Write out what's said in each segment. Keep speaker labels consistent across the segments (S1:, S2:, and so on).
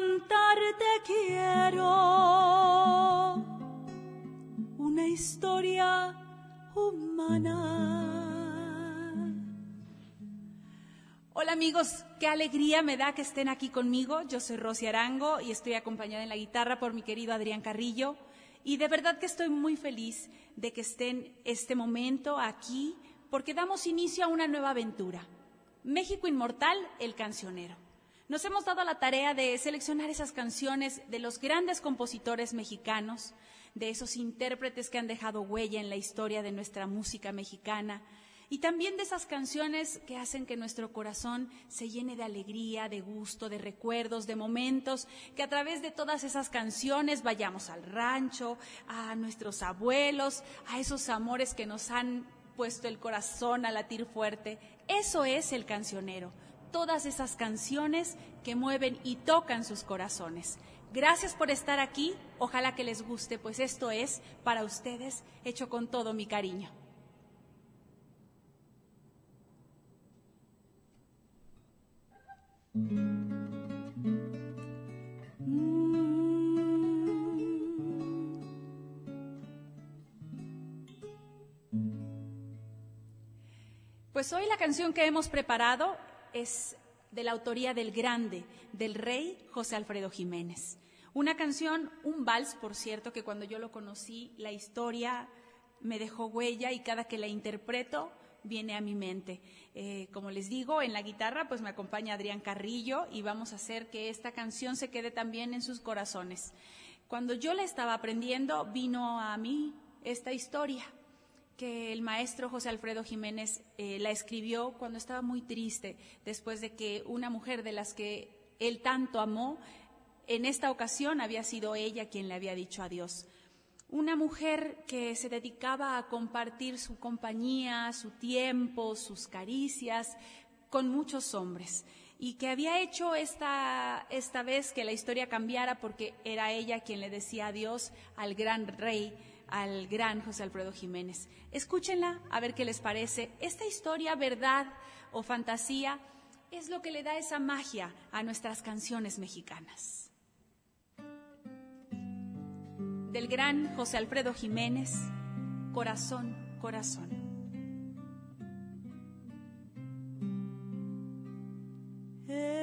S1: cantar te quiero una historia humana.
S2: Hola amigos, qué alegría me da que estén aquí conmigo. Yo soy Rosy Arango y estoy acompañada en la guitarra por mi querido Adrián Carrillo. Y de verdad que estoy muy feliz de que estén este momento aquí porque damos inicio a una nueva aventura. México Inmortal, el cancionero. Nos hemos dado la tarea de seleccionar esas canciones de los grandes compositores mexicanos, de esos intérpretes que han dejado huella en la historia de nuestra música mexicana, y también de esas canciones que hacen que nuestro corazón se llene de alegría, de gusto, de recuerdos, de momentos, que a través de todas esas canciones vayamos al rancho, a nuestros abuelos, a esos amores que nos han puesto el corazón a latir fuerte. Eso es el cancionero, todas esas canciones que mueven y tocan sus corazones. Gracias por estar aquí, ojalá que les guste, pues esto es para ustedes hecho con todo mi cariño. Pues hoy la canción que hemos preparado es de la autoría del grande, del rey José Alfredo Jiménez. Una canción, un vals, por cierto, que cuando yo lo conocí, la historia me dejó huella y cada que la interpreto viene a mi mente. Eh, como les digo, en la guitarra pues me acompaña Adrián Carrillo y vamos a hacer que esta canción se quede también en sus corazones. Cuando yo la estaba aprendiendo, vino a mí esta historia que el maestro José Alfredo Jiménez eh, la escribió cuando estaba muy triste, después de que una mujer de las que él tanto amó, en esta ocasión había sido ella quien le había dicho adiós. Una mujer que se dedicaba a compartir su compañía, su tiempo, sus caricias con muchos hombres y que había hecho esta, esta vez que la historia cambiara porque era ella quien le decía adiós al gran rey al gran José Alfredo Jiménez. Escúchenla a ver qué les parece. Esta historia, verdad o fantasía, es lo que le da esa magia a nuestras canciones mexicanas. Del gran José Alfredo Jiménez, Corazón, Corazón.
S1: Es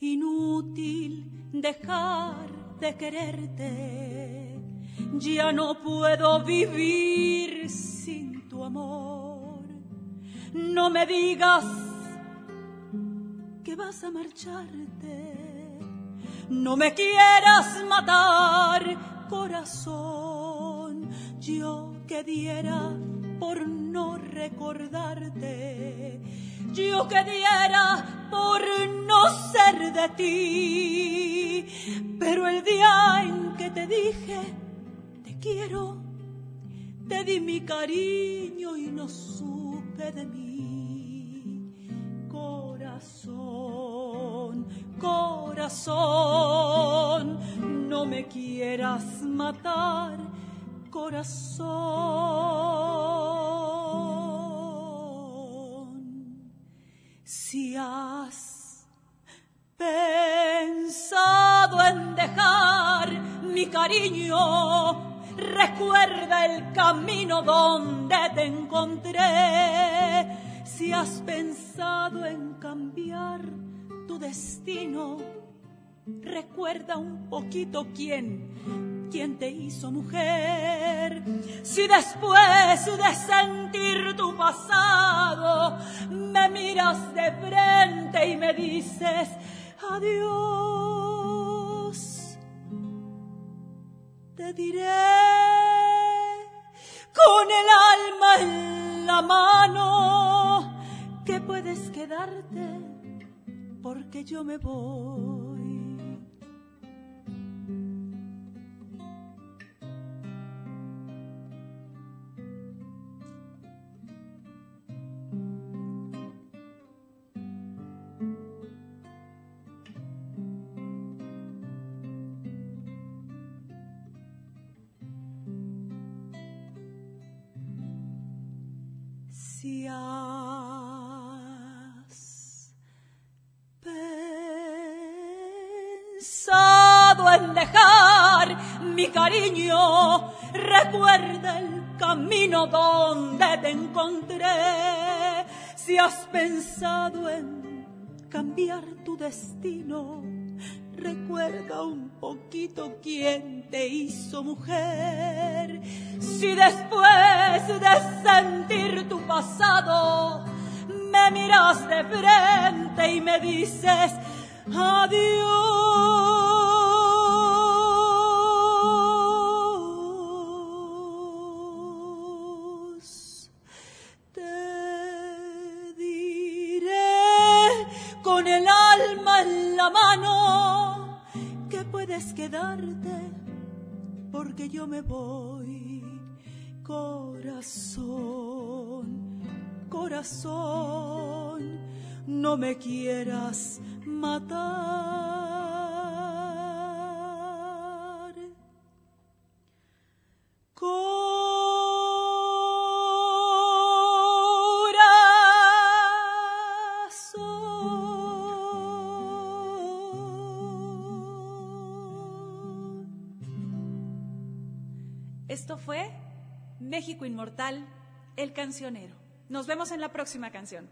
S1: inútil dejar de quererte. Ya no puedo vivir sin tu amor. No me digas que vas a marcharte. No me quieras matar, corazón. Yo que diera por no recordarte. Yo que diera por no ser de ti. Pero el día en que te dije, te quiero, te di mi cariño y no supe de mí. Corazón, corazón, no me quieras matar, corazón. Si has pensado en dejar mi cariño, recuerda el camino donde te encontré. Si has pensado en cambiar tu destino, recuerda un poquito quién, quién te hizo mujer. Si después de sentir tu pasado, me miras de frente y me dices adiós, te diré con el alma en la mano que puedes quedarte porque yo me voy. Has pensado en dejar mi cariño, recuerda el camino donde te encontré. Si has pensado en cambiar tu destino, recuerda un poquito quién te hizo mujer. Si después de sentir tu pasado, me miras de frente y me dices adiós. Te diré con el alma en la mano que puedes quedarte porque yo me voy, corazón, corazón, no me quieras matar. Corazón.
S2: Esto fue México Inmortal, El Cancionero. Nos vemos en la próxima canción.